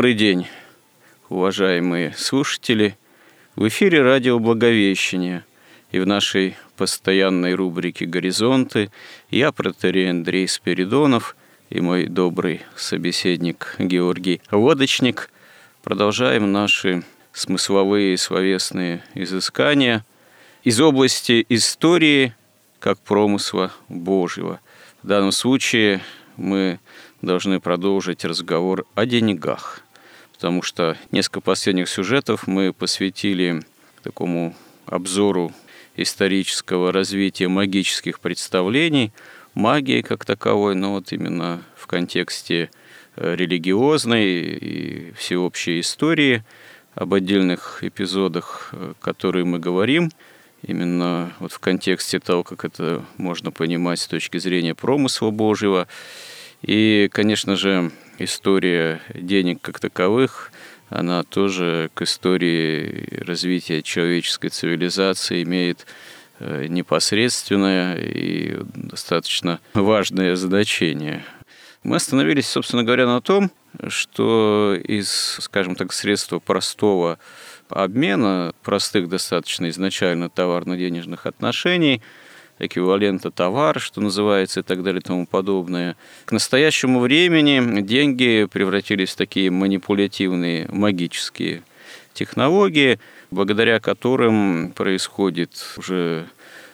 Добрый день, уважаемые слушатели. В эфире радио «Благовещение» и в нашей постоянной рубрике «Горизонты» я, протерей Андрей Спиридонов и мой добрый собеседник Георгий Лодочник продолжаем наши смысловые и словесные изыскания из области истории как промысла Божьего. В данном случае мы должны продолжить разговор о деньгах, потому что несколько последних сюжетов мы посвятили такому обзору исторического развития магических представлений, магии как таковой, но вот именно в контексте э, религиозной и всеобщей истории, об отдельных эпизодах, о которых мы говорим, именно вот в контексте того, как это можно понимать с точки зрения промысла Божьего, и, конечно же, история денег как таковых, она тоже к истории развития человеческой цивилизации имеет э, непосредственное и достаточно важное значение. Мы остановились, собственно говоря, на том, что из, скажем так, средства простого обмена, простых достаточно изначально товарно-денежных отношений – эквивалента товар, что называется, и так далее и тому подобное. К настоящему времени деньги превратились в такие манипулятивные магические технологии, благодаря которым происходит уже,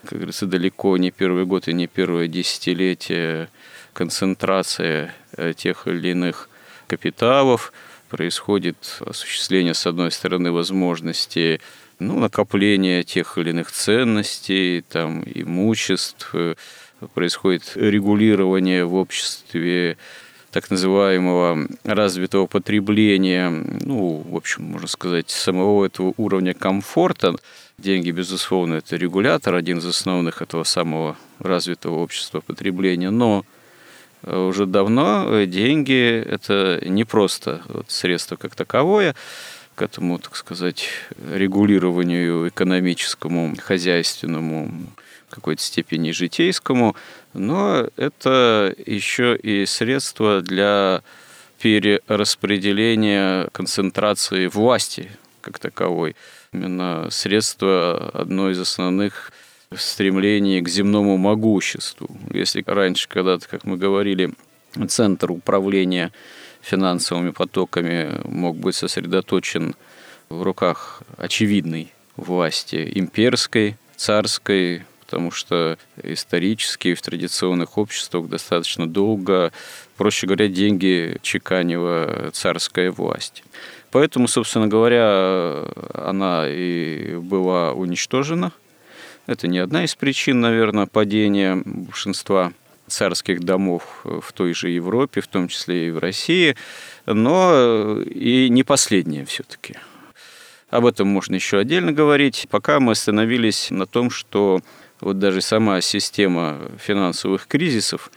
как говорится, далеко не первый год и не первое десятилетие концентрация э, тех или иных капиталов, происходит осуществление, с одной стороны, возможности ну, накопление тех или иных ценностей, там, имуществ, э, происходит регулирование в обществе так называемого развитого потребления, ну, в общем, можно сказать, самого этого уровня комфорта. Деньги, безусловно, это регулятор, один из основных этого самого развитого общества потребления, но э, уже давно э, деньги – это не просто средство как таковое, к этому, так сказать, регулированию экономическому, хозяйственному, в какой-то степени житейскому, но это еще и средство для перераспределения концентрации власти как таковой. Именно средство одно из основных стремлений к земному могуществу. Если раньше, когда-то, как мы говорили, центр управления финансовыми потоками мог быть сосредоточен в руках очевидной власти имперской, царской, потому что исторически в традиционных обществах достаточно долго, проще говоря, деньги чеканила царская власть. Поэтому, собственно говоря, она и была уничтожена. Это не одна из причин, наверное, падения большинства царских домов в той же Европе, в том числе и в России, но и не последняя все-таки. Об этом можно еще отдельно говорить. Пока мы остановились на том, что вот даже сама система финансовых кризисов,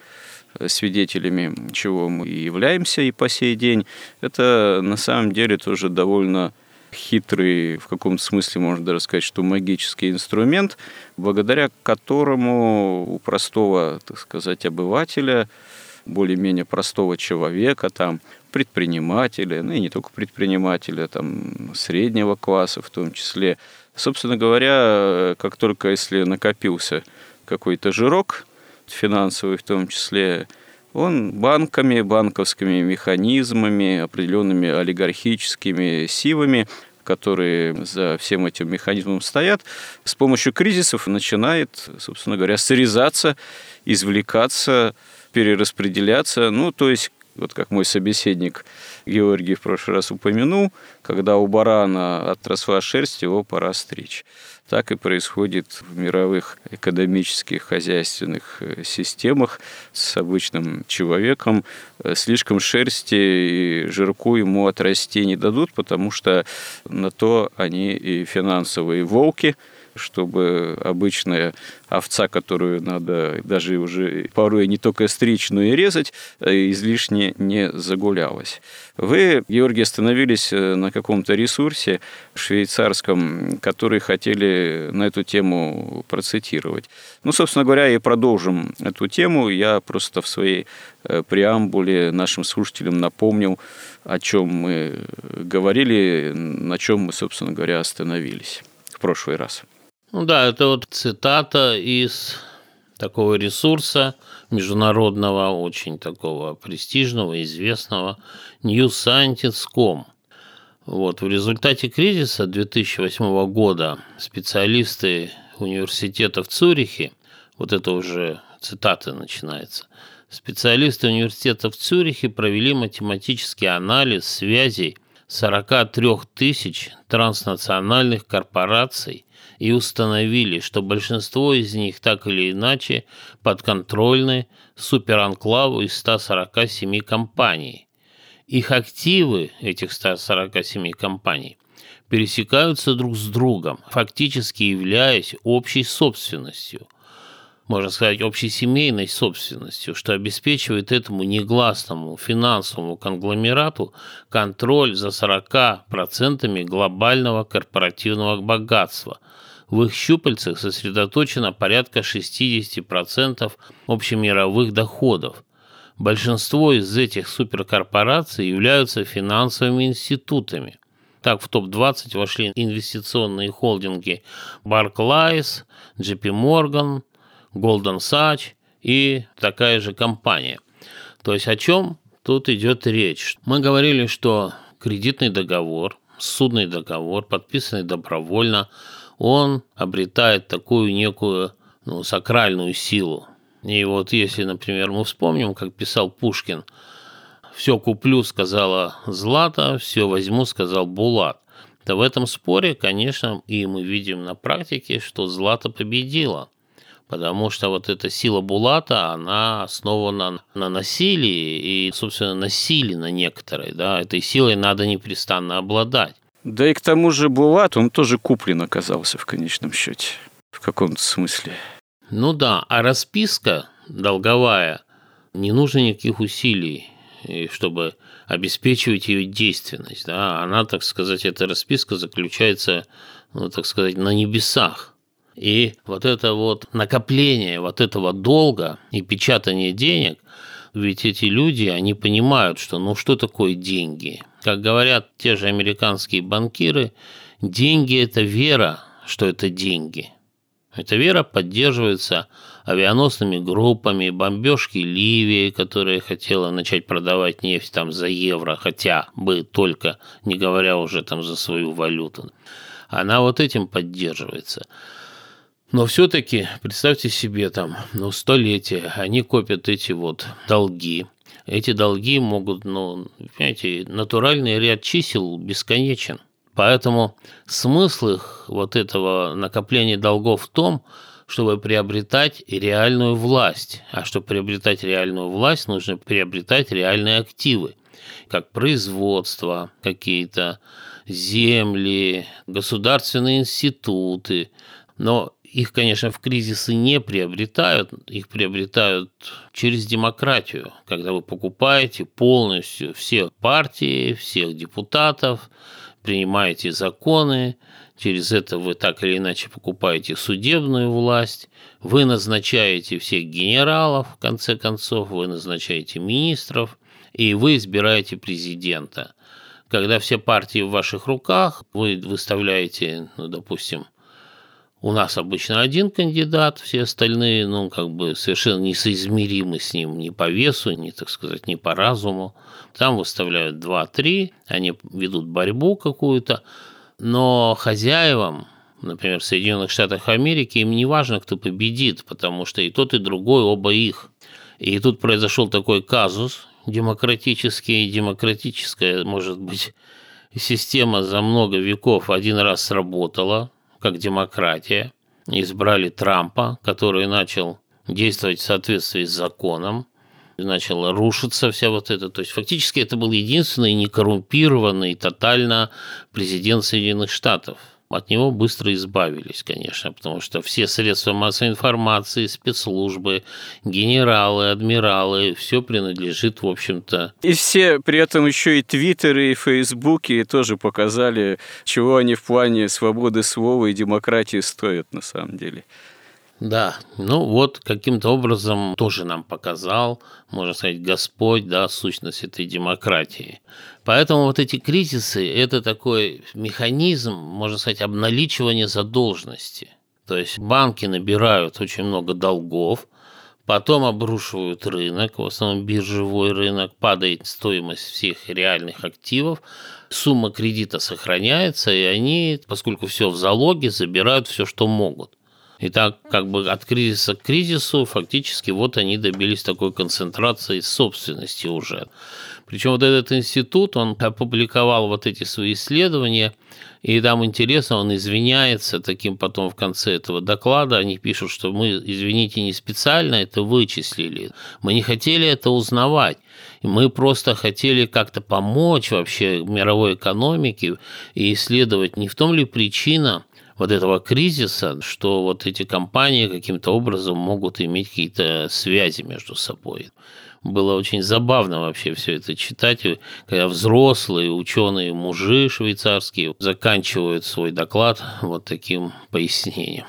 свидетелями чего мы и являемся и по сей день, это на самом деле тоже довольно хитрый, в каком-то смысле можно даже сказать, что магический инструмент, благодаря которому у простого, так сказать, обывателя, более-менее простого человека, там, предпринимателя, ну и не только предпринимателя, там, среднего класса в том числе, собственно говоря, как только если накопился какой-то жирок, финансовый в том числе, он банками, банковскими механизмами, определенными олигархическими силами, которые за всем этим механизмом стоят, с помощью кризисов начинает, собственно говоря, срезаться, извлекаться, перераспределяться, ну, то есть Вот как мой собеседник Георгий в прошлый раз упомянул, когда у барана отросла шерсть, его пора стричь. Так и происходит в мировых экономических, хозяйственных э, системах с обычным человеком. Э, слишком шерсти и жирку ему отрасти не дадут, потому что на то они и финансовые волки – чтобы обычная овца, которую надо даже уже порой не только стричь, но и резать, э, излишне не загулялась. Вы, Георгий, остановились э, на каком-то ресурсе швейцарском, который хотели на эту тему процитировать. Ну, собственно говоря, и продолжим эту тему. Я просто в своей э, преамбуле нашим слушателям напомнил, о чем мы говорили, на чем мы, собственно говоря, остановились в прошлый раз. Ну да, это вот цитата из такого ресурса международного, очень такого престижного, известного, newscientist.com. Вот, в результате кризиса 2008 года специалисты университета в Цюрихе, вот это уже цитата начинается, специалисты университета в Цюрихе провели математический анализ связей 43 тысяч транснациональных корпораций и установили, что большинство из них так или иначе подконтрольны суперанклаву из 147 компаний. Их активы, этих 147 компаний, пересекаются друг с другом, фактически являясь общей собственностью – можно сказать, общесемейной собственностью, что обеспечивает этому негласному финансовому конгломерату контроль за 40% глобального корпоративного богатства, в их щупальцах сосредоточено порядка 60% общемировых доходов. Большинство из этих суперкорпораций являются финансовыми институтами. Так, в топ-20 вошли инвестиционные холдинги Barclays, JP Morgan, Goldman Sachs и такая же компания. То есть о чем тут идет речь? Мы говорили, что кредитный договор, судный договор, подписанный добровольно, он обретает такую некую ну, сакральную силу. И вот если, например, мы вспомним, как писал Пушкин, «Все куплю», сказала Злата, «все возьму», сказал Булат. То в этом споре, конечно, и мы видим на практике, что Злата победила. Потому что вот эта сила Булата, она основана на насилии и, собственно, насилии на некоторой. Да? Этой силой надо непрестанно обладать. Да и к тому же Булат, он тоже куплен оказался в конечном счете, в каком-то смысле. Ну да, а расписка долговая, не нужно никаких усилий, чтобы обеспечивать ее действенность. Да? Она, так сказать, эта расписка заключается, ну, так сказать, на небесах. И вот это вот накопление вот этого долга и печатание денег, ведь эти люди, они понимают, что ну что такое деньги? Как говорят те же американские банкиры, деньги – это вера, что это деньги. Эта вера поддерживается авианосными группами, бомбежки Ливии, которая хотела начать продавать нефть там за евро, хотя бы только, не говоря уже там за свою валюту. Она вот этим поддерживается. Но все-таки представьте себе там, ну, столетия, они копят эти вот долги, эти долги могут, ну, понимаете, натуральный ряд чисел бесконечен. Поэтому смысл их вот этого накопления долгов в том, чтобы приобретать реальную власть. А чтобы приобретать реальную власть, нужно приобретать реальные активы, как производство, какие-то земли, государственные институты. Но их, конечно, в кризисы не приобретают, их приобретают через демократию, когда вы покупаете полностью все партии, всех депутатов, принимаете законы, через это вы так или иначе покупаете судебную власть, вы назначаете всех генералов, в конце концов, вы назначаете министров, и вы избираете президента. Когда все партии в ваших руках, вы выставляете, ну, допустим, у нас обычно один кандидат, все остальные, ну, как бы совершенно несоизмеримы с ним ни по весу, ни, так сказать, ни по разуму. Там выставляют два-три, они ведут борьбу какую-то, но хозяевам, например, в Соединенных Штатах Америки, им не важно, кто победит, потому что и тот, и другой оба их. И тут произошел такой казус, демократический, демократическая, может быть, система за много веков один раз сработала, как демократия. Избрали Трампа, который начал действовать в соответствии с законом, начала рушиться вся вот эта. То есть фактически это был единственный некоррумпированный тотально президент Соединенных Штатов – от него быстро избавились, конечно, потому что все средства массовой информации, спецслужбы, генералы, адмиралы, все принадлежит, в общем-то. И все при этом еще и твиттеры, и фейсбуки тоже показали, чего они в плане свободы слова и демократии стоят на самом деле. Да, ну вот каким-то образом тоже нам показал, можно сказать, Господь, да, сущность этой демократии. Поэтому вот эти кризисы – это такой механизм, можно сказать, обналичивания задолженности. То есть банки набирают очень много долгов, потом обрушивают рынок, в основном биржевой рынок, падает стоимость всех реальных активов, сумма кредита сохраняется, и они, поскольку все в залоге, забирают все, что могут. И так как бы от кризиса к кризису фактически вот они добились такой концентрации собственности уже. Причем вот этот институт, он опубликовал вот эти свои исследования, и там интересно, он извиняется таким потом в конце этого доклада, они пишут, что мы, извините, не специально это вычислили, мы не хотели это узнавать, мы просто хотели как-то помочь вообще мировой экономике и исследовать, не в том ли причина, вот этого кризиса, что вот эти компании каким-то образом могут иметь какие-то связи между собой. Было очень забавно вообще все это читать, когда взрослые ученые мужи швейцарские заканчивают свой доклад вот таким пояснением.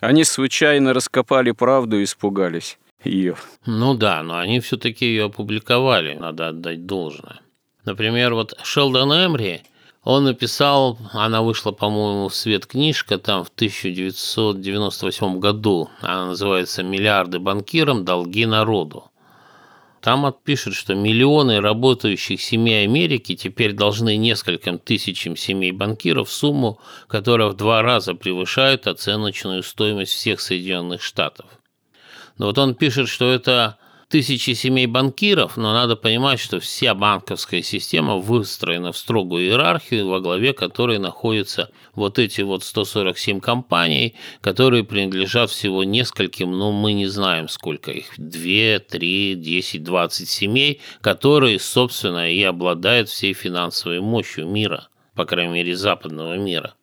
Они случайно раскопали правду и испугались ее. Ну да, но они все-таки ее опубликовали, надо отдать должное. Например, вот Шелдон Эмри он написал, она вышла, по-моему, в свет книжка там в 1998 году. Она называется «Миллиарды банкирам, долги народу». Там отпишет, что миллионы работающих семей Америки теперь должны нескольким тысячам семей банкиров сумму, которая в два раза превышает оценочную стоимость всех Соединенных Штатов. Но вот он пишет, что это тысячи семей банкиров, но надо понимать, что вся банковская система выстроена в строгую иерархию, во главе которой находятся вот эти вот 147 компаний, которые принадлежат всего нескольким, но мы не знаем, сколько их, 2, 3, 10, 20 семей, которые, собственно, и обладают всей финансовой мощью мира, по крайней мере, западного мира.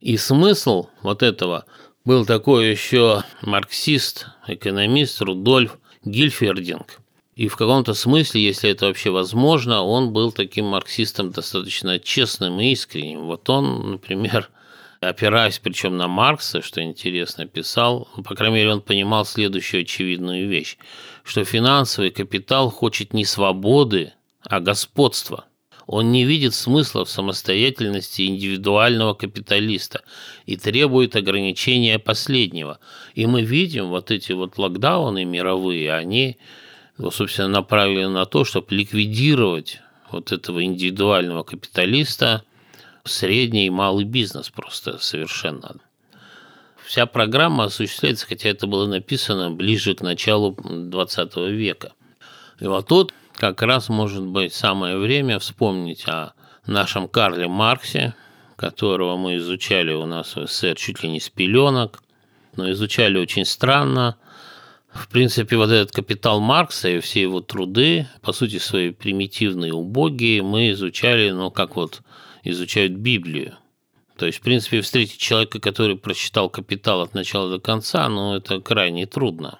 И смысл вот этого был такой еще марксист, экономист Рудольф Гильфердинг. И в каком-то смысле, если это вообще возможно, он был таким марксистом достаточно честным и искренним. Вот он, например, опираясь причем на Маркса, что интересно, писал, по крайней мере, он понимал следующую очевидную вещь, что финансовый капитал хочет не свободы, а господства – он не видит смысла в самостоятельности индивидуального капиталиста и требует ограничения последнего. И мы видим вот эти вот локдауны мировые, они, собственно, направлены на то, чтобы ликвидировать вот этого индивидуального капиталиста, средний и малый бизнес просто совершенно. Вся программа осуществляется, хотя это было написано ближе к началу 20 века. И вот тут как раз может быть самое время вспомнить о нашем Карле Марксе, которого мы изучали у нас в СССР чуть ли не с пеленок, но изучали очень странно. В принципе, вот этот капитал Маркса и все его труды, по сути свои примитивные, убогие, мы изучали, ну, как вот изучают Библию. То есть, в принципе, встретить человека, который прочитал «Капитал» от начала до конца, ну, это крайне трудно.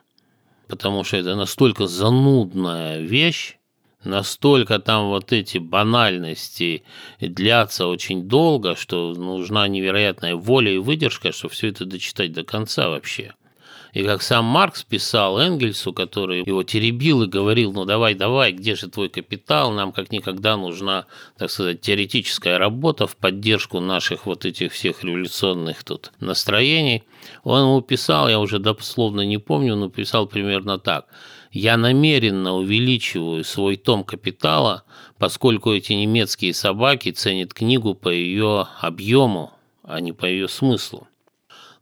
Потому что это настолько занудная вещь, настолько там вот эти банальности длятся очень долго, что нужна невероятная воля и выдержка, чтобы все это дочитать до конца вообще. И как сам Маркс писал Энгельсу, который его теребил и говорил, ну давай, давай, где же твой капитал, нам как никогда нужна, так сказать, теоретическая работа в поддержку наших вот этих всех революционных тут настроений. Он ему писал, я уже дословно не помню, но писал примерно так – я намеренно увеличиваю свой том капитала, поскольку эти немецкие собаки ценят книгу по ее объему, а не по ее смыслу.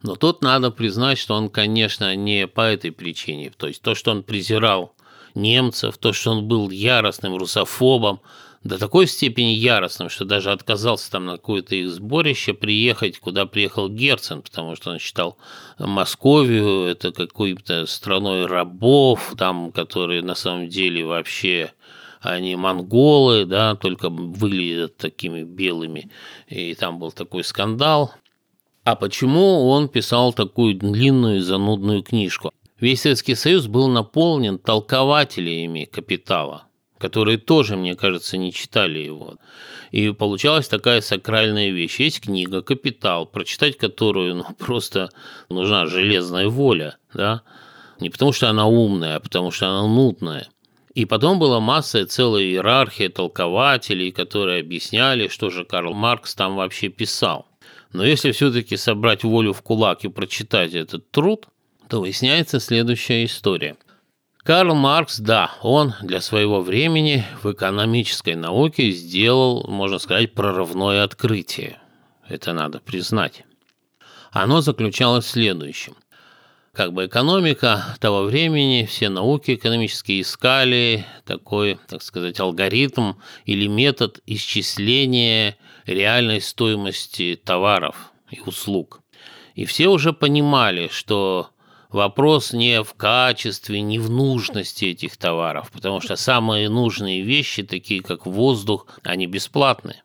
Но тут надо признать, что он, конечно, не по этой причине. То есть то, что он презирал немцев, то, что он был яростным русофобом, до такой степени яростным, что даже отказался там на какое-то их сборище приехать, куда приехал Герцен, потому что он считал Московию это какой-то страной рабов, там, которые на самом деле вообще они монголы, да, только выглядят такими белыми, и там был такой скандал. А почему он писал такую длинную и занудную книжку? Весь Советский Союз был наполнен толкователями капитала, которые тоже, мне кажется, не читали его. И получалась такая сакральная вещь. Есть книга «Капитал», прочитать которую ну, просто нужна железная воля, да? Не потому что она умная, а потому что она нудная – и потом была масса, целая иерархия толкователей, которые объясняли, что же Карл Маркс там вообще писал. Но если все-таки собрать волю в кулак и прочитать этот труд, то выясняется следующая история. Карл Маркс, да, он для своего времени в экономической науке сделал, можно сказать, прорывное открытие. Это надо признать. Оно заключалось в следующем – как бы экономика того времени, все науки экономические искали такой, так сказать, алгоритм или метод исчисления реальной стоимости товаров и услуг. И все уже понимали, что вопрос не в качестве, не в нужности этих товаров, потому что самые нужные вещи, такие как воздух, они бесплатны.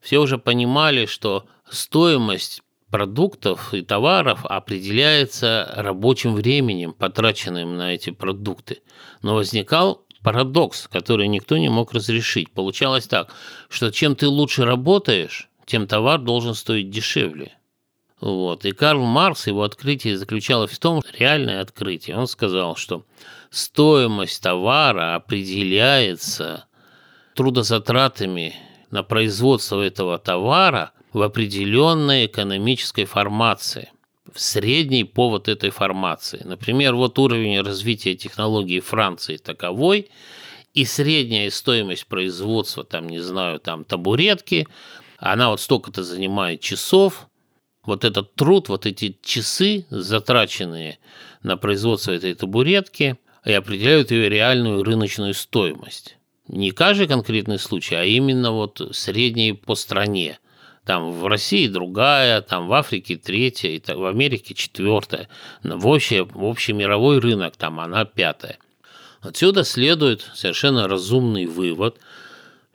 Все уже понимали, что стоимость продуктов и товаров определяется рабочим временем, потраченным на эти продукты. Но возникал парадокс, который никто не мог разрешить. Получалось так, что чем ты лучше работаешь, тем товар должен стоить дешевле. Вот. И Карл Маркс, его открытие заключалось в том, реальное открытие. Он сказал, что стоимость товара определяется трудозатратами на производство этого товара – в определенной экономической формации, в средний повод этой формации. Например, вот уровень развития технологий Франции таковой, и средняя стоимость производства, там, не знаю, там, табуретки, она вот столько-то занимает часов, вот этот труд, вот эти часы, затраченные на производство этой табуретки, и определяют ее реальную рыночную стоимость. Не каждый конкретный случай, а именно вот средний по стране там в России другая, там в Африке третья, и в Америке четвертая. В общий, в общий мировой рынок там она пятая. Отсюда следует совершенно разумный вывод,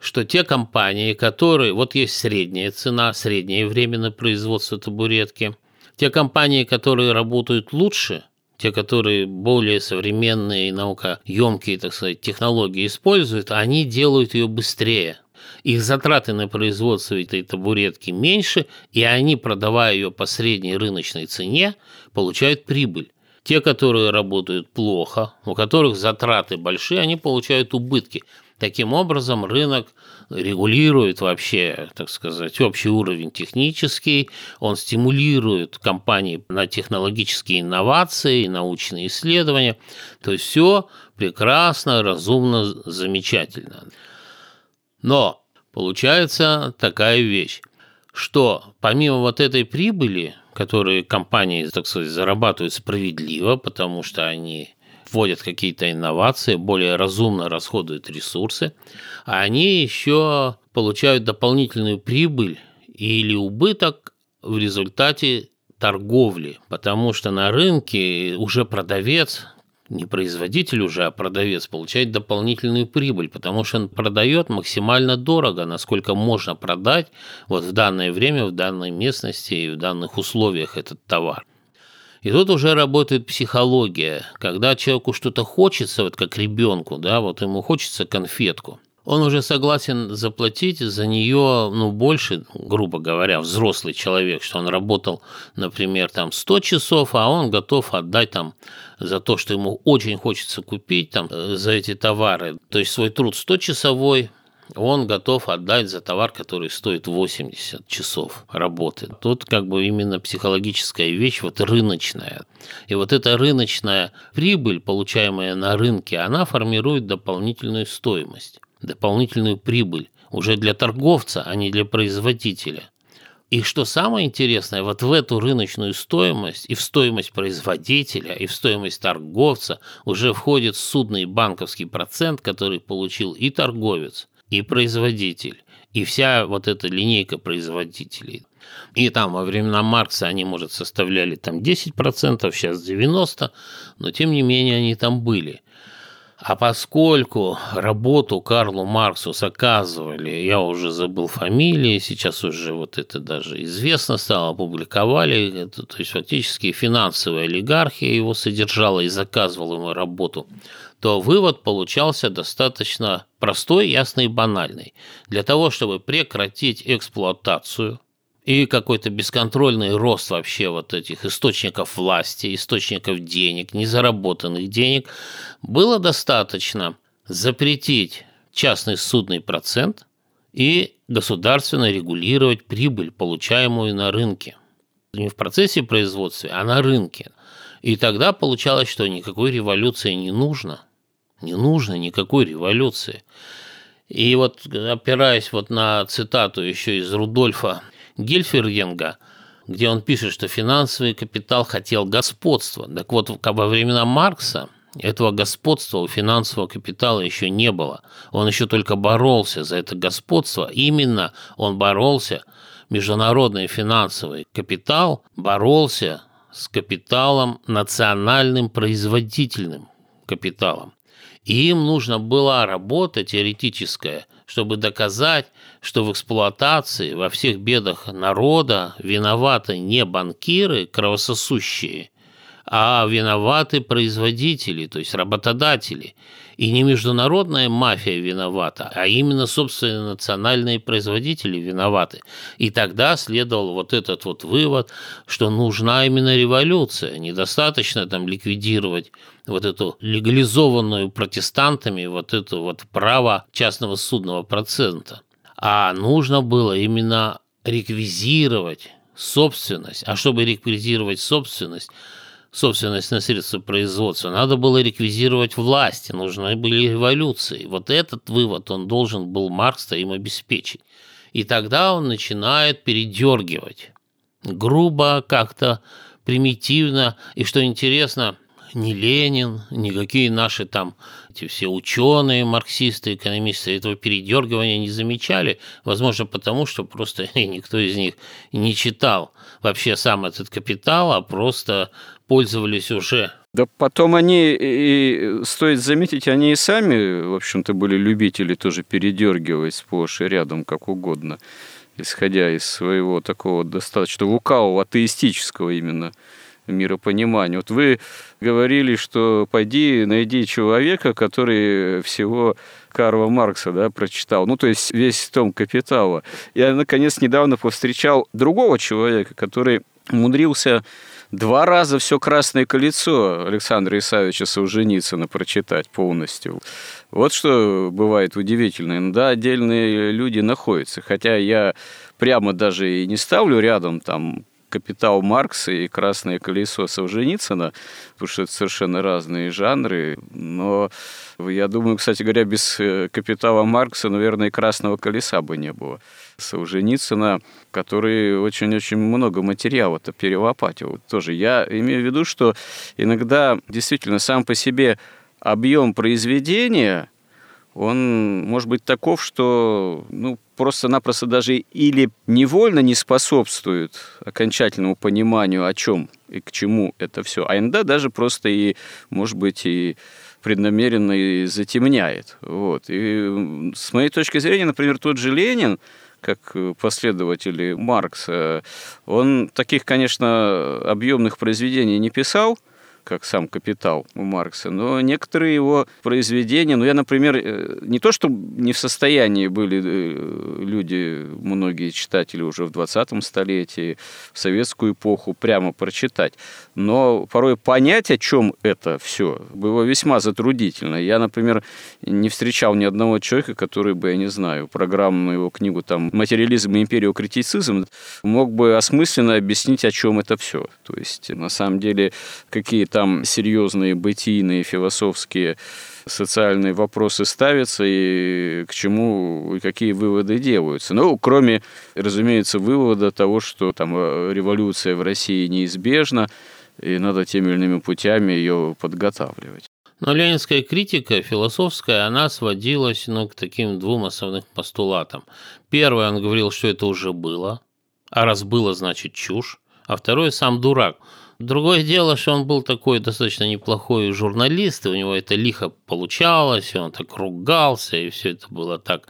что те компании, которые... Вот есть средняя цена, среднее время на производство табуретки. Те компании, которые работают лучше, те, которые более современные и наукоемкие, так сказать, технологии используют, они делают ее быстрее, их затраты на производство этой табуретки меньше, и они, продавая ее по средней рыночной цене, получают прибыль. Те, которые работают плохо, у которых затраты большие, они получают убытки. Таким образом, рынок регулирует вообще, так сказать, общий уровень технический, он стимулирует компании на технологические инновации, научные исследования. То есть все прекрасно, разумно, замечательно. Но получается такая вещь, что помимо вот этой прибыли, которую компании, так сказать, зарабатывают справедливо, потому что они вводят какие-то инновации, более разумно расходуют ресурсы, а они еще получают дополнительную прибыль или убыток в результате торговли, потому что на рынке уже продавец не производитель уже, а продавец получает дополнительную прибыль, потому что он продает максимально дорого, насколько можно продать вот в данное время, в данной местности и в данных условиях этот товар. И тут уже работает психология, когда человеку что-то хочется, вот как ребенку, да, вот ему хочется конфетку – он уже согласен заплатить за нее, ну, больше, грубо говоря, взрослый человек, что он работал, например, там 100 часов, а он готов отдать там за то, что ему очень хочется купить там э, за эти товары. То есть свой труд 100-часовой, он готов отдать за товар, который стоит 80 часов работы. Тут как бы именно психологическая вещь, вот рыночная. И вот эта рыночная прибыль, получаемая на рынке, она формирует дополнительную стоимость дополнительную прибыль уже для торговца, а не для производителя. И что самое интересное, вот в эту рыночную стоимость и в стоимость производителя, и в стоимость торговца уже входит судный банковский процент, который получил и торговец, и производитель, и вся вот эта линейка производителей. И там во времена Маркса они, может, составляли там 10%, сейчас 90%, но тем не менее они там были. А поскольку работу Карлу Марксу заказывали, я уже забыл фамилии, сейчас уже вот это даже известно стало, опубликовали, это, то есть фактически финансовая олигархия его содержала и заказывала ему работу, то вывод получался достаточно простой, ясный и банальный. Для того, чтобы прекратить эксплуатацию – и какой-то бесконтрольный рост вообще вот этих источников власти, источников денег, незаработанных денег, было достаточно запретить частный судный процент и государственно регулировать прибыль, получаемую на рынке. Не в процессе производства, а на рынке. И тогда получалось, что никакой революции не нужно. Не нужно никакой революции. И вот опираясь вот на цитату еще из Рудольфа Гельфервенга, где он пишет, что финансовый капитал хотел господства. Так вот, во времена Маркса этого господства у финансового капитала еще не было. Он еще только боролся за это господство. Именно он боролся, международный финансовый капитал боролся с капиталом национальным производительным капиталом. И им нужна была работа теоретическая – чтобы доказать, что в эксплуатации, во всех бедах народа виноваты не банкиры кровососущие, а виноваты производители, то есть работодатели. И не международная мафия виновата, а именно, собственно, национальные производители виноваты. И тогда следовал вот этот вот вывод, что нужна именно революция. Недостаточно там ликвидировать вот эту легализованную протестантами вот это вот право частного судного процента. А нужно было именно реквизировать собственность. А чтобы реквизировать собственность, собственность на средства производства, надо было реквизировать власти, нужны были революции. Вот этот вывод он должен был Маркс им обеспечить. И тогда он начинает передергивать. Грубо, как-то примитивно. И что интересно, ни Ленин, никакие наши там эти все ученые, марксисты, экономисты этого передергивания не замечали, возможно, потому что просто никто из них не читал вообще сам этот капитал, а просто пользовались уже да потом они, и, стоит заметить, они и сами, в общем-то, были любители тоже передергивать сплошь и рядом, как угодно, исходя из своего такого достаточно лукавого, атеистического именно миропонимания. Вот вы говорили, что пойди найди человека, который всего Карла Маркса да, прочитал, ну, то есть весь том «Капитала». Я, наконец, недавно повстречал другого человека, который умудрился два раза все «Красное колесо» Александра Исаевича Солженицына прочитать полностью. Вот что бывает удивительно. Иногда отдельные люди находятся. Хотя я прямо даже и не ставлю рядом там «Капитал Маркса» и «Красное колесо» Солженицына, потому что это совершенно разные жанры. Но я думаю, кстати говоря, без э, «Капитала Маркса», наверное, и «Красного колеса» бы не было. Солженицына, который очень-очень много материала-то перелопатил. Тоже я имею в виду, что иногда действительно сам по себе объем произведения, он может быть таков, что ну, просто-напросто даже или невольно не способствует окончательному пониманию, о чем и к чему это все, а иногда даже просто и, может быть, и преднамеренно и затемняет. Вот. И с моей точки зрения, например, тот же Ленин, как последователи Маркса, он таких, конечно, объемных произведений не писал, как сам «Капитал» у Маркса, но некоторые его произведения, ну, я, например, э, не то, что не в состоянии были э, люди, многие читатели уже в 20 столетии, в советскую эпоху прямо прочитать, но порой понять, о чем это все, было весьма затруднительно. Я, например, не встречал ни одного человека, который бы, я не знаю, программную его книгу там «Материализм и империокритицизм» мог бы осмысленно объяснить, о чем это все. То есть, на самом деле, какие-то там серьезные бытийные, философские, социальные вопросы ставятся и к чему и какие выводы делаются. Ну, кроме, разумеется, вывода того, что там э, революция в России неизбежна, и надо теми или иными путями ее подготавливать. Но ленинская критика философская, она сводилась ну, к таким двум основным постулатам. Первый, он говорил, что это уже было, а раз было, значит чушь. А второй, сам дурак. Другое дело, что он был такой достаточно неплохой журналист, и у него это лихо получалось, и он так ругался, и все это было так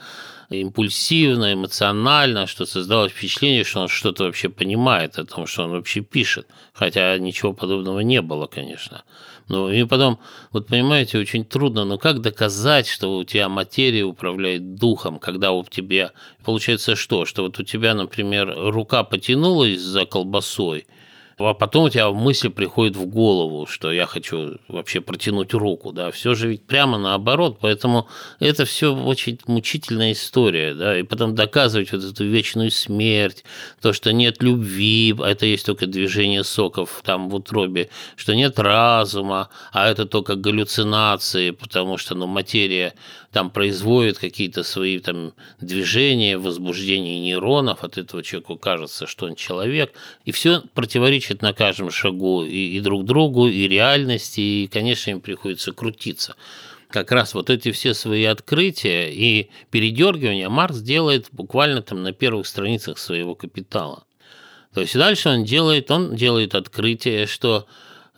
импульсивно, эмоционально, что создалось впечатление, что он что-то вообще понимает о том, что он вообще пишет. Хотя ничего подобного не было, конечно. Ну, и потом, вот понимаете, очень трудно, но как доказать, что у тебя материя управляет духом, когда у тебя, получается что, что вот у тебя, например, рука потянулась за колбасой, а потом у тебя мысль приходит в голову, что я хочу вообще протянуть руку, да, все же ведь прямо наоборот, поэтому это все очень мучительная история, да, и потом доказывать вот эту вечную смерть, то, что нет любви, а это есть только движение соков там в утробе, что нет разума, а это только галлюцинации, потому что, ну, материя там производит какие-то свои там движения, возбуждение нейронов, от этого человеку кажется, что он человек, и все противоречит на каждом шагу и, и друг другу, и реальности, и, конечно, им приходится крутиться как раз вот эти все свои открытия и передергивания Маркс делает буквально там на первых страницах своего капитала. То есть дальше он делает, он делает открытие, что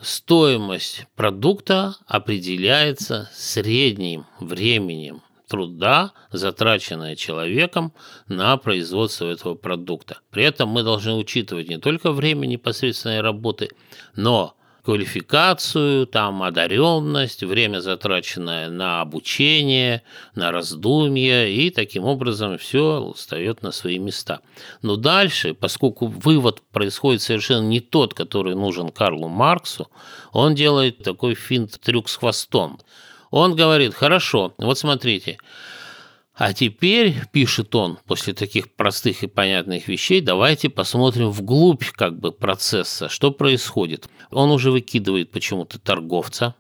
Стоимость продукта определяется средним временем труда, затраченное человеком на производство этого продукта. При этом мы должны учитывать не только время непосредственной работы, но квалификацию, там одаренность, время, затраченное на обучение, на раздумье, и таким образом все встает на свои места. Но дальше, поскольку вывод происходит совершенно не тот, который нужен Карлу Марксу, он делает такой финт-трюк с хвостом. Он говорит, хорошо, вот смотрите, а теперь, пишет он, после таких простых и понятных вещей, давайте посмотрим вглубь как бы процесса, что происходит. Он уже выкидывает почему-то торговца,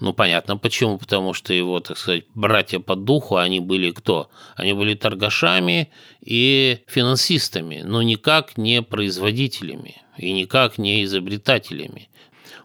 ну, понятно почему, потому что его, так сказать, братья по духу, они были кто? Они были торгашами и финансистами, но никак не производителями и никак не изобретателями.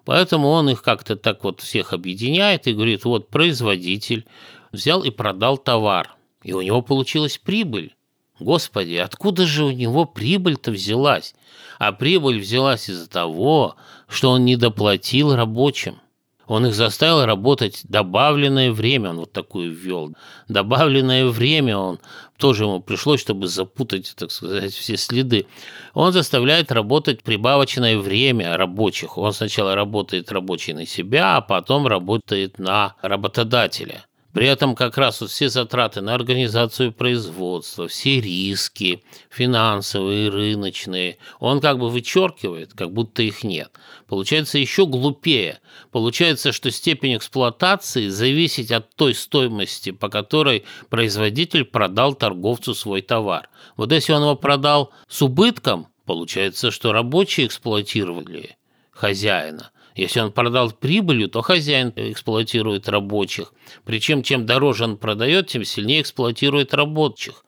Поэтому он их как-то так вот всех объединяет и говорит, вот производитель взял и продал товар и у него получилась прибыль. Господи, откуда же у него прибыль-то взялась? А прибыль взялась из-за того, что он не доплатил рабочим. Он их заставил работать добавленное время, он вот такую ввел. Добавленное время он, тоже ему пришлось, чтобы запутать, так сказать, все следы. Он заставляет работать прибавочное время рабочих. Он сначала работает рабочий на себя, а потом работает на работодателя. При этом как раз вот все затраты на организацию производства, все риски финансовые, рыночные, он как бы вычеркивает, как будто их нет. Получается еще глупее. Получается, что степень эксплуатации зависит от той стоимости, по которой производитель продал торговцу свой товар. Вот если он его продал с убытком, получается, что рабочие эксплуатировали хозяина. Если он продал прибылью, то хозяин эксплуатирует рабочих. Причем чем дороже он продает, тем сильнее эксплуатирует рабочих.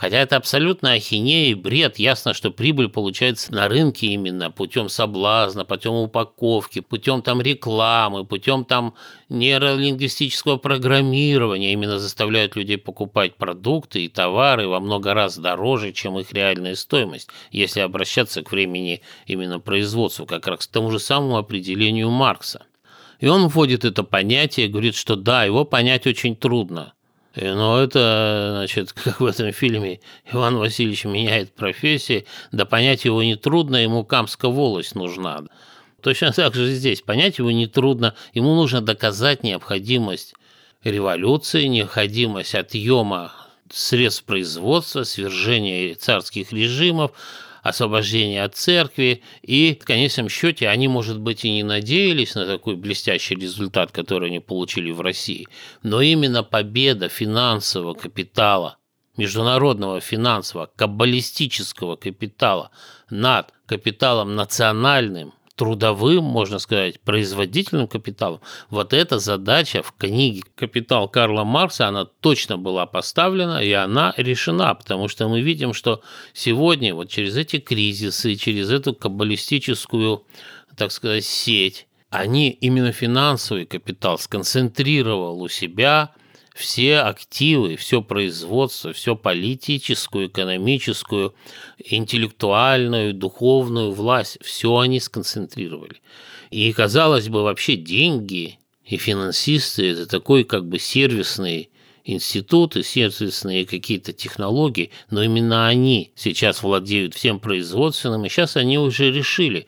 Хотя это абсолютно ахинея и бред. Ясно, что прибыль получается на рынке именно путем соблазна, путем упаковки, путем там рекламы, путем там нейролингвистического программирования. Именно заставляют людей покупать продукты и товары во много раз дороже, чем их реальная стоимость, если обращаться к времени именно производства, как раз к тому же самому определению Маркса. И он вводит это понятие, говорит, что да, его понять очень трудно – но это, значит, как в этом фильме Иван Васильевич меняет профессии, да понять его нетрудно, ему камская волость нужна. Точно так же здесь. Понять его нетрудно, ему нужно доказать необходимость революции, необходимость отъема средств производства, свержения царских режимов, освобождения от церкви, и в конечном счете они, может быть, и не надеялись на такой блестящий результат, который они получили в России, но именно победа финансового капитала, международного финансового, каббалистического капитала над капиталом национальным, трудовым, можно сказать, производительным капиталом. Вот эта задача в книге «Капитал» Карла Маркса, она точно была поставлена, и она решена, потому что мы видим, что сегодня вот через эти кризисы, через эту каббалистическую, так сказать, сеть, они именно финансовый капитал сконцентрировал у себя все активы, все производство, все политическую, экономическую, интеллектуальную, духовную власть, все они сконцентрировали. И, казалось бы, вообще деньги и финансисты – это такой как бы сервисный институты, сервисные какие-то технологии, но именно они сейчас владеют всем производственным, и сейчас они уже решили.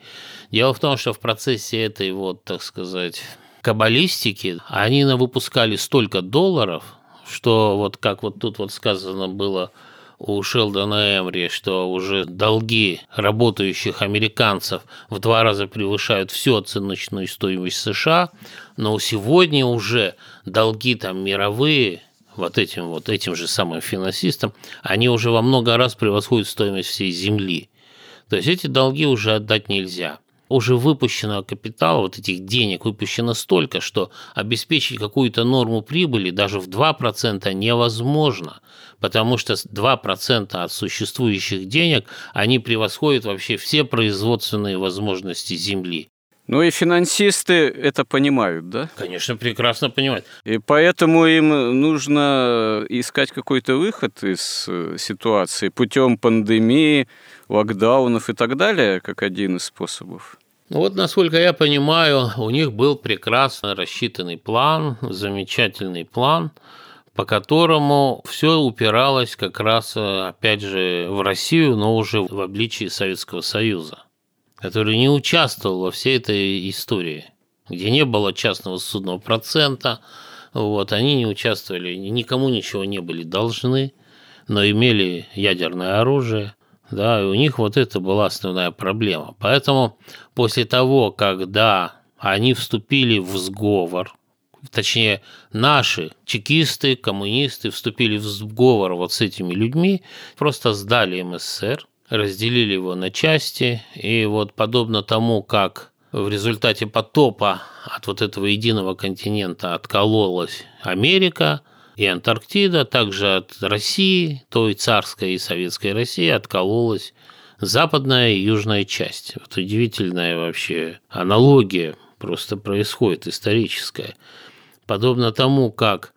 Дело в том, что в процессе этой вот, так сказать, каббалистики, они выпускали столько долларов, что вот как вот тут вот сказано было у Шелдона Эмри, что уже долги работающих американцев в два раза превышают всю оценочную стоимость США, но сегодня уже долги там мировые вот этим вот этим же самым финансистам, они уже во много раз превосходят стоимость всей земли. То есть эти долги уже отдать нельзя уже выпущенного капитала, вот этих денег выпущено столько, что обеспечить какую-то норму прибыли даже в 2% невозможно, потому что 2% от существующих денег, они превосходят вообще все производственные возможности Земли. Ну и финансисты это понимают, да? Конечно, прекрасно понимают. И поэтому им нужно искать какой-то выход из э, ситуации путем пандемии, локдаунов и так далее, как один из способов. Ну вот, насколько я понимаю, у них был прекрасно рассчитанный план, замечательный план, по которому все упиралось как раз, э, опять же, в Россию, но уже в обличии Советского Союза который не участвовал во всей этой истории, где не было частного судного процента, вот, они не участвовали, никому ничего не были должны, но имели ядерное оружие, да, и у них вот это была основная проблема. Поэтому после того, когда они вступили в сговор, точнее, наши чекисты, коммунисты вступили в сговор вот с этими людьми, просто сдали МССР, разделили его на части, и вот подобно тому, как в результате потопа от вот этого единого континента откололась Америка и Антарктида, также от России, той царской и советской России, откололась западная и южная часть. Вот удивительная вообще аналогия просто происходит историческая. Подобно тому, как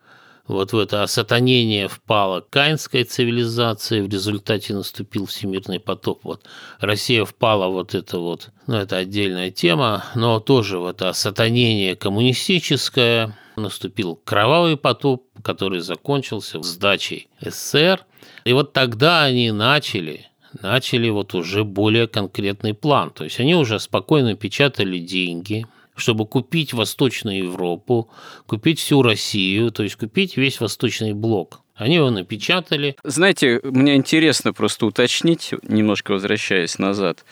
вот в это осатанение впала каинская цивилизация, в результате наступил всемирный потоп. Вот Россия впала вот это вот, ну это отдельная тема, но тоже в это осатанение коммунистическое, наступил кровавый потоп, который закончился сдачей СССР. И вот тогда они начали начали вот уже более конкретный план. То есть они уже спокойно печатали деньги, чтобы купить Восточную Европу, купить всю Россию, то есть купить весь Восточный блок. Они его напечатали. Знаете, мне интересно просто уточнить, немножко возвращаясь назад,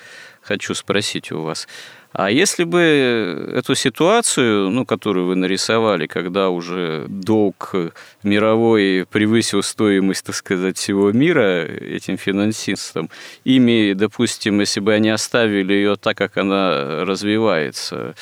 хочу спросить у вас. А если бы эту ситуацию, ну, которую вы нарисовали, когда уже долг мировой превысил стоимость, так сказать, всего мира этим финансистам, ими, допустим, если бы они оставили ее так, как она развивается,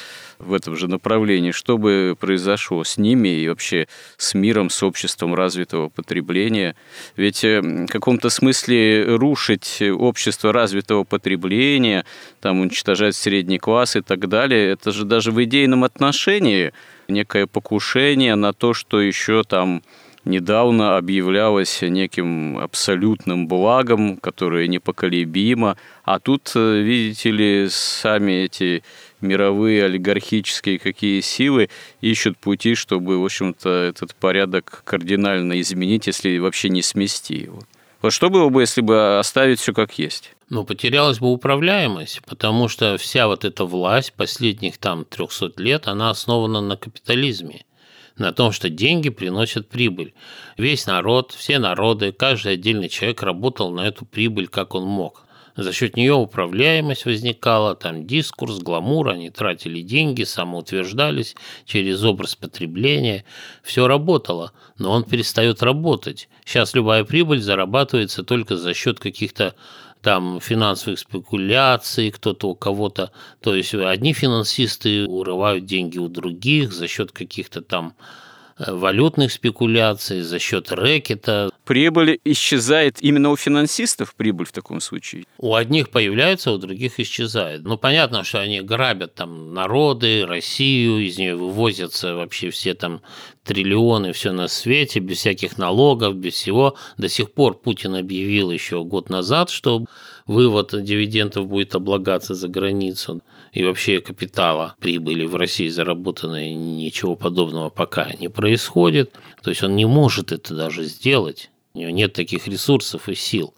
в этом же направлении, что бы произошло с ними и вообще с миром, с обществом развитого потребления. Ведь э, в каком-то смысле рушить общество развитого потребления, там уничтожать средний класс и так далее, это же даже в идейном отношении некое покушение на то, что еще там недавно объявлялось неким абсолютным благом, которое непоколебимо, а тут, э, видите ли, сами эти мировые олигархические какие силы ищут пути, чтобы, в общем-то, этот порядок кардинально изменить, если вообще не смести его. Вот что было бы, если бы оставить все как есть? Ну, потерялась бы управляемость, потому что вся вот эта власть последних там 300 лет, она основана на капитализме на том, что деньги приносят прибыль. Весь народ, все народы, каждый отдельный человек работал на эту прибыль, как он мог. За счет нее управляемость возникала, там дискурс, гламур, они тратили деньги, самоутверждались через образ потребления. Все работало, но он перестает работать. Сейчас любая прибыль зарабатывается только за счет каких-то там финансовых спекуляций, кто-то у кого-то. То есть одни финансисты урывают деньги у других за счет каких-то там валютных спекуляций, за счет рэкета. Прибыль исчезает именно у финансистов, прибыль в таком случае? У одних появляется, у других исчезает. Ну, понятно, что они грабят там народы, Россию, из нее вывозятся вообще все там триллионы, все на свете, без всяких налогов, без всего. До сих пор Путин объявил еще год назад, что вывод дивидендов будет облагаться за границу и вообще капитала, прибыли в России заработанной, ничего подобного пока не происходит. То есть он не может это даже сделать. У него нет таких ресурсов и сил.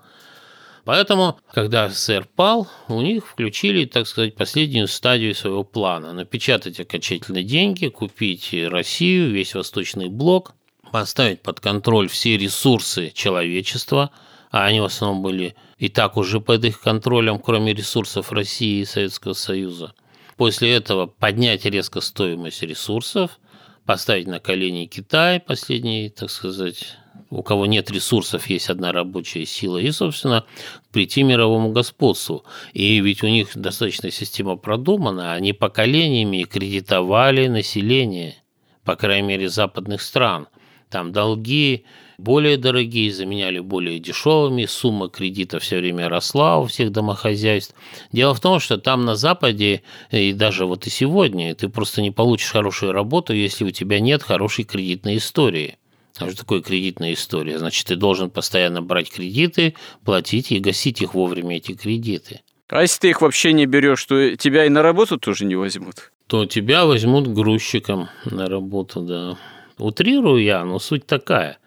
Поэтому, когда СССР пал, у них включили, так сказать, последнюю стадию своего плана. Напечатать окончательно деньги, купить Россию, весь Восточный блок, поставить под контроль все ресурсы человечества, а они в основном были и так уже под их контролем, кроме ресурсов России и Советского Союза. После этого поднять резко стоимость ресурсов, поставить на колени Китай, последний, так сказать, у кого нет ресурсов, есть одна рабочая сила, и, собственно, прийти мировому господству. И ведь у них достаточно система продумана, они поколениями кредитовали население, по крайней мере, западных стран. Там долги более дорогие заменяли более дешевыми, сумма кредита все время росла у всех домохозяйств. Дело в том, что там на Западе, и даже вот и сегодня, ты просто не получишь хорошую работу, если у тебя нет хорошей кредитной истории. А что такое кредитная история? Значит, ты должен постоянно брать кредиты, платить и гасить их вовремя, эти кредиты. А если ты их вообще не берешь, то тебя и на работу тоже не возьмут? То тебя возьмут грузчиком на работу, да. Утрирую я, но суть такая.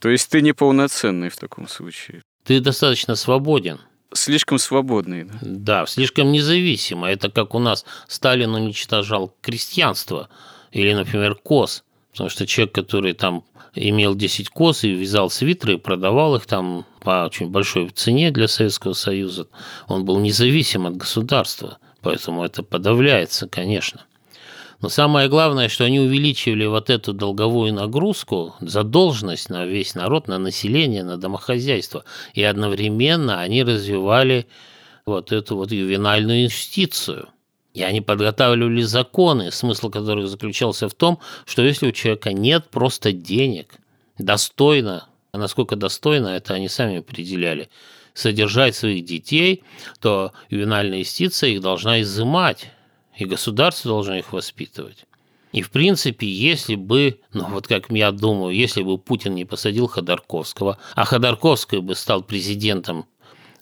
То есть ты неполноценный в таком случае? Ты достаточно свободен. Слишком свободный, да? Да, слишком независимо. Это как у нас Сталин уничтожал крестьянство или, например, коз. Потому что человек, который там имел 10 коз и вязал свитеры и продавал их там по очень большой цене для Советского Союза, он был независим от государства. Поэтому это подавляется, конечно. Но самое главное, что они увеличивали вот эту долговую нагрузку, задолженность на весь народ, на население, на домохозяйство. И одновременно они развивали вот эту вот ювенальную юстицию. И они подготавливали законы, смысл которых заключался в том, что если у человека нет просто денег, достойно, а насколько достойно, это они сами определяли, содержать своих детей, то ювенальная юстиция их должна изымать и государство должно их воспитывать. И, в принципе, если бы, ну вот как я думаю, если бы Путин не посадил Ходорковского, а Ходорковский бы стал президентом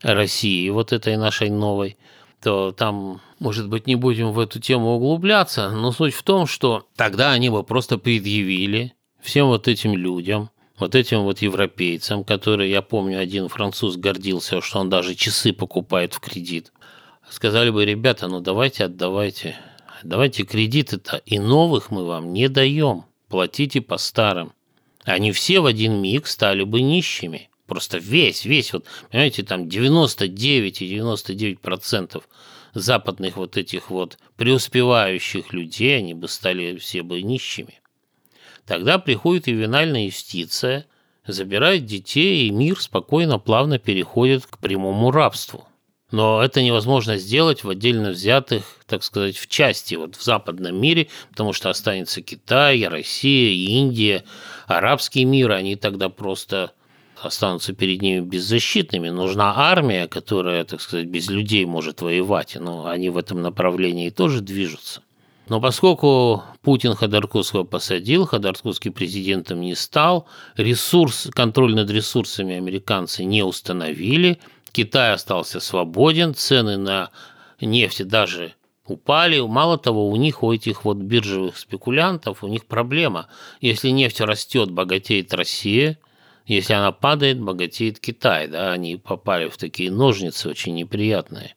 России, вот этой нашей новой, то там, может быть, не будем в эту тему углубляться, но суть в том, что тогда они бы просто предъявили всем вот этим людям, вот этим вот европейцам, которые, я помню, один француз гордился, что он даже часы покупает в кредит, сказали бы, ребята, ну давайте отдавайте, давайте кредиты-то, и новых мы вам не даем, платите по старым. Они все в один миг стали бы нищими. Просто весь, весь, вот, понимаете, там 99 и 99 процентов западных вот этих вот преуспевающих людей, они бы стали все бы нищими. Тогда приходит ювенальная юстиция, забирает детей, и мир спокойно, плавно переходит к прямому рабству – но это невозможно сделать в отдельно взятых, так сказать, в части, вот в западном мире, потому что останется Китай, Россия, Индия, арабский мир, они тогда просто останутся перед ними беззащитными. Нужна армия, которая, так сказать, без людей может воевать, но они в этом направлении тоже движутся. Но поскольку Путин Ходорковского посадил, Ходорковский президентом не стал, ресурс, контроль над ресурсами американцы не установили – Китай остался свободен, цены на нефть даже упали. Мало того, у них, у этих вот биржевых спекулянтов, у них проблема. Если нефть растет, богатеет Россия, если она падает, богатеет Китай. Да? Они попали в такие ножницы очень неприятные.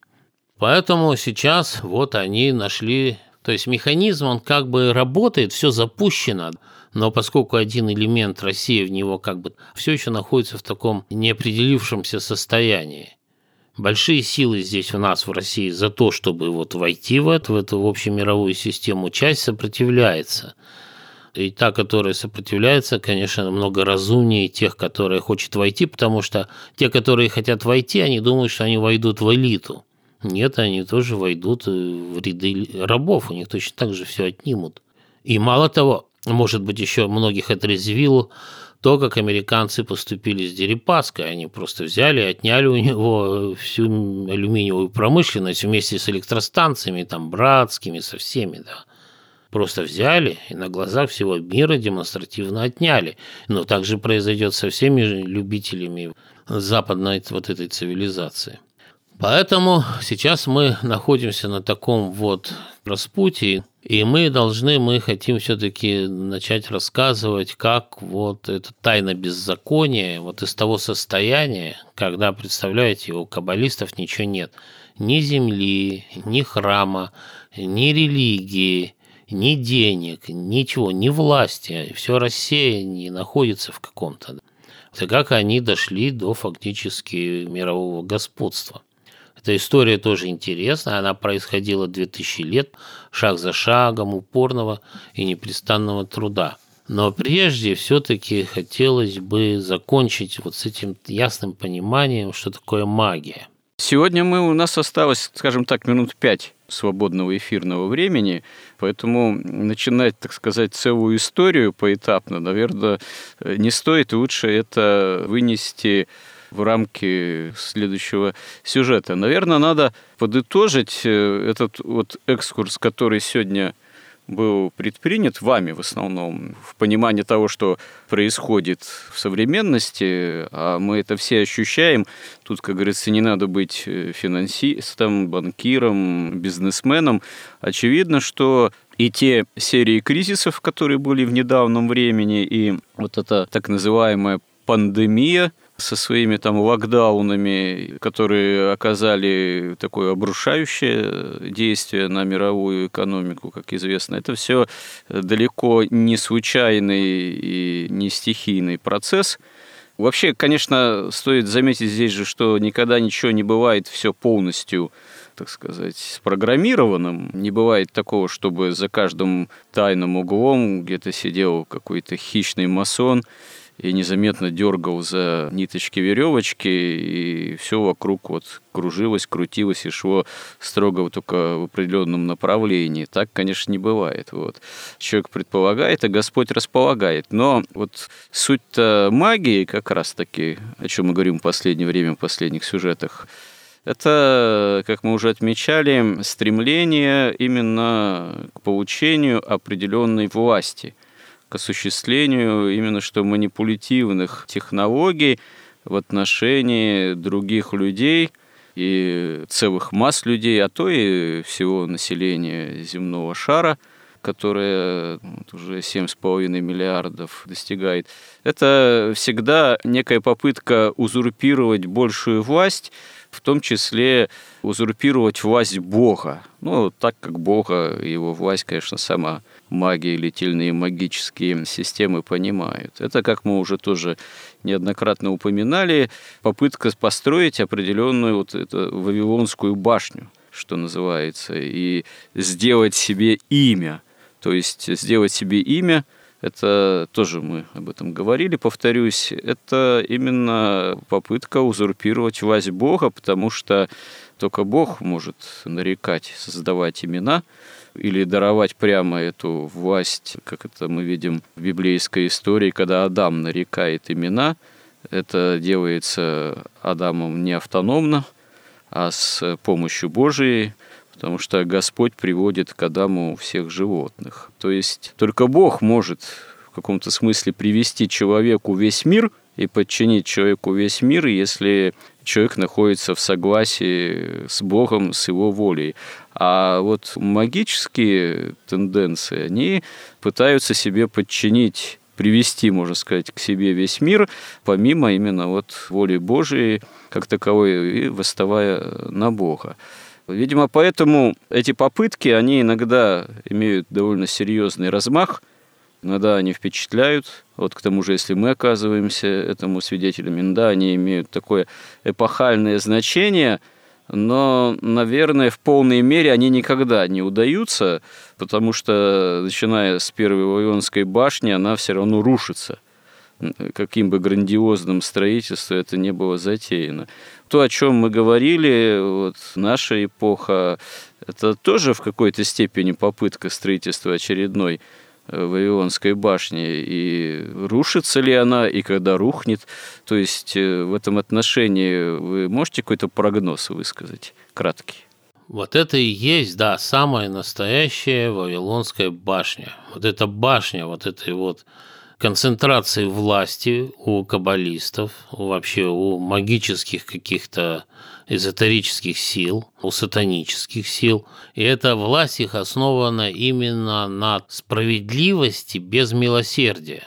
Поэтому сейчас вот они нашли... То есть механизм, он как бы работает, все запущено, но поскольку один элемент России в него как бы все еще находится в таком неопределившемся состоянии, большие силы здесь у нас в России за то, чтобы вот войти в эту, в эту общемировую систему, часть сопротивляется. И та, которая сопротивляется, конечно, намного разумнее тех, которые хочет войти, потому что те, которые хотят войти, они думают, что они войдут в элиту. Нет, они тоже войдут в ряды рабов, у них точно так же все отнимут. И мало того, может быть, еще многих отрезвило то, как американцы поступили с Дерипаской. Они просто взяли и отняли у него всю алюминиевую промышленность вместе с электростанциями, там, братскими, со всеми, да. Просто взяли и на глазах всего мира демонстративно отняли. Но так же произойдет со всеми любителями западной вот этой цивилизации. Поэтому сейчас мы находимся на таком вот распутии, и мы должны, мы хотим все-таки начать рассказывать, как вот это тайна беззакония, вот из того состояния, когда, представляете, у каббалистов ничего нет. Ни земли, ни храма, ни религии, ни денег, ничего, ни власти. Все рассеяние находится в каком-то. Это как они дошли до фактически мирового господства. Эта история тоже интересная, она происходила 2000 лет, шаг за шагом, упорного и непрестанного труда. Но прежде все-таки хотелось бы закончить вот с этим ясным пониманием, что такое магия. Сегодня мы, у нас осталось, скажем так, минут пять свободного эфирного времени, поэтому начинать, так сказать, целую историю поэтапно, наверное, не стоит. Лучше это вынести в рамки следующего сюжета. Наверное, надо подытожить э, этот вот экскурс, который сегодня был предпринят вами в основном в понимании того, что происходит в современности, а мы это все ощущаем. Тут, как говорится, не надо быть э, финансистом, банкиром, бизнесменом. Очевидно, что и те серии кризисов, которые были в недавнем времени, и вот эта так называемая пандемия – со своими там локдаунами, которые оказали такое обрушающее действие на мировую экономику, как известно. Это все далеко не случайный и не стихийный процесс. Вообще, конечно, стоит заметить здесь же, что никогда ничего не бывает все полностью так сказать, спрограммированным. Не бывает такого, чтобы за каждым тайным углом где-то сидел какой-то хищный масон и незаметно дергал за ниточки веревочки, и все вокруг вот кружилось, крутилось и шло строго только в определенном направлении. Так, конечно, не бывает. Вот. Человек предполагает, а Господь располагает. Но вот суть-то магии, как раз-таки, о чем мы говорим в последнее время, в последних сюжетах, это, как мы уже отмечали, стремление именно к получению определенной власти – к осуществлению именно что манипулятивных технологий в отношении других людей и целых масс людей, а то и всего населения земного шара, которое вот, уже 7,5 миллиардов достигает. Это всегда некая попытка узурпировать большую власть, в том числе узурпировать власть Бога. Ну, так как Бога, его власть, конечно, сама магия или тельные магические системы понимают. Это, как мы уже тоже неоднократно упоминали, попытка построить определенную вот эту Вавилонскую башню, что называется, и сделать себе имя. То есть сделать себе имя – это тоже мы об этом говорили, повторюсь, это именно попытка узурпировать власть Бога, потому что только Бог может нарекать, создавать имена – или даровать прямо эту власть, как это мы видим в библейской истории, когда Адам нарекает имена, это делается Адамом не автономно, а с помощью Божией, потому что Господь приводит к Адаму всех животных. То есть только Бог может в каком-то смысле привести человеку весь мир и подчинить человеку весь мир, если человек находится в согласии с Богом, с его волей. А вот магические тенденции, они пытаются себе подчинить привести, можно сказать, к себе весь мир, помимо именно вот воли Божией, как таковой, и восставая на Бога. Видимо, поэтому эти попытки, они иногда имеют довольно серьезный размах, иногда они впечатляют. Вот к тому же, если мы оказываемся этому свидетелями, да, они имеют такое эпохальное значение – но, наверное, в полной мере они никогда не удаются, потому что, начиная с первой Вавилонской башни, она все равно рушится. Каким бы грандиозным строительством это не было затеяно. То, о чем мы говорили, вот наша эпоха, это тоже в какой-то степени попытка строительства очередной Э, Вавилонской башни, и рушится ли она, и когда рухнет. То есть э, в этом отношении вы можете какой-то прогноз высказать, краткий? Вот это и есть, да, самая настоящая Вавилонская башня. Вот эта башня, вот этой вот концентрации власти у каббалистов, вообще у магических каких-то эзотерических сил, у сатанических сил. И эта власть их основана именно на справедливости без милосердия.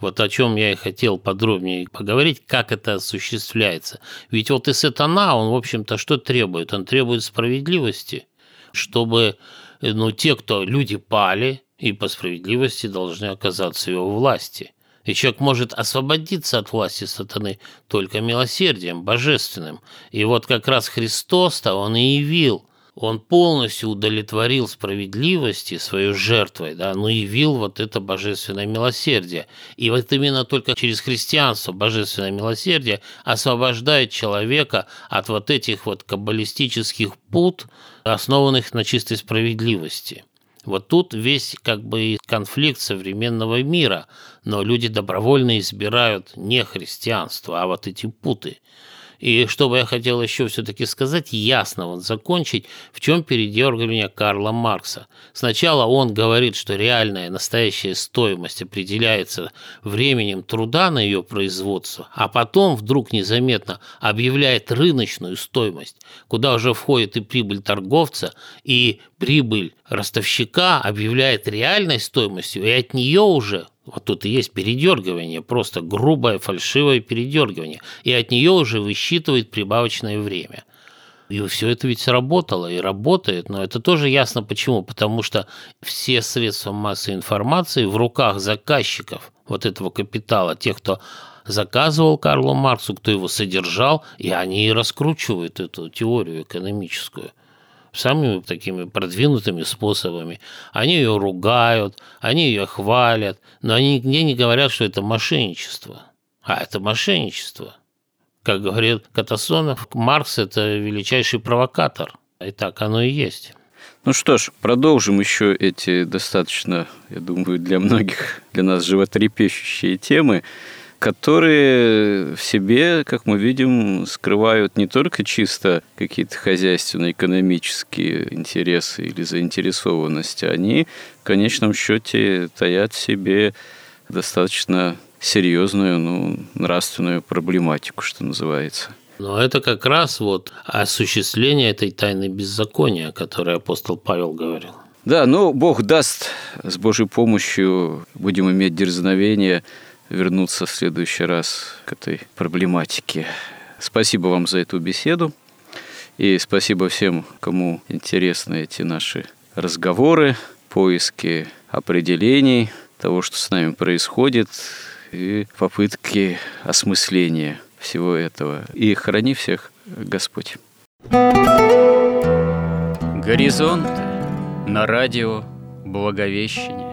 Вот о чем я и хотел подробнее поговорить, как это осуществляется. Ведь вот и сатана, он, в общем-то, что требует? Он требует справедливости, чтобы ну, те, кто люди пали, и по справедливости должны оказаться его власти – и человек может освободиться от власти сатаны только милосердием божественным. И вот как раз Христос-то он и явил, он полностью удовлетворил справедливости своей жертвой, да, но явил вот это божественное милосердие. И вот именно только через христианство божественное милосердие освобождает человека от вот этих вот каббалистических пут, основанных на чистой справедливости. Вот тут весь как бы конфликт современного мира, но люди добровольно избирают не христианство, а вот эти путы – и что бы я хотел еще все-таки сказать, ясно вот закончить, в чем передергивание Карла Маркса. Сначала он говорит, что реальная настоящая стоимость определяется временем труда на ее производство, а потом вдруг незаметно объявляет рыночную стоимость, куда уже входит и прибыль торговца, и прибыль ростовщика объявляет реальной стоимостью, и от нее уже вот тут и есть передергивание, просто грубое, фальшивое передергивание. И от нее уже высчитывает прибавочное время. И все это ведь сработало и работает, но это тоже ясно почему. Потому что все средства массовой информации в руках заказчиков вот этого капитала, тех, кто заказывал Карлу Марксу, кто его содержал, и они раскручивают эту теорию экономическую самыми такими продвинутыми способами. Они ее ругают, они ее хвалят, но они нигде не говорят, что это мошенничество. А это мошенничество. Как говорит Катасонов, Маркс – это величайший провокатор. И так оно и есть. Ну что ж, продолжим еще эти достаточно, я думаю, для многих, для нас животрепещущие темы которые в себе, как мы видим, скрывают не только чисто какие-то хозяйственные, экономические интересы или заинтересованности, они в конечном счете таят в себе достаточно серьезную, ну, нравственную проблематику, что называется. Но это как раз вот осуществление этой тайны беззакония, о которой апостол Павел говорил. Да, ну, Бог даст, с Божьей помощью будем иметь дерзновение вернуться в следующий раз к этой проблематике. Спасибо вам за эту беседу. И спасибо всем, кому интересны эти наши разговоры, поиски определений того, что с нами происходит, и попытки осмысления всего этого. И храни всех Господь. Горизонт на радио Благовещение.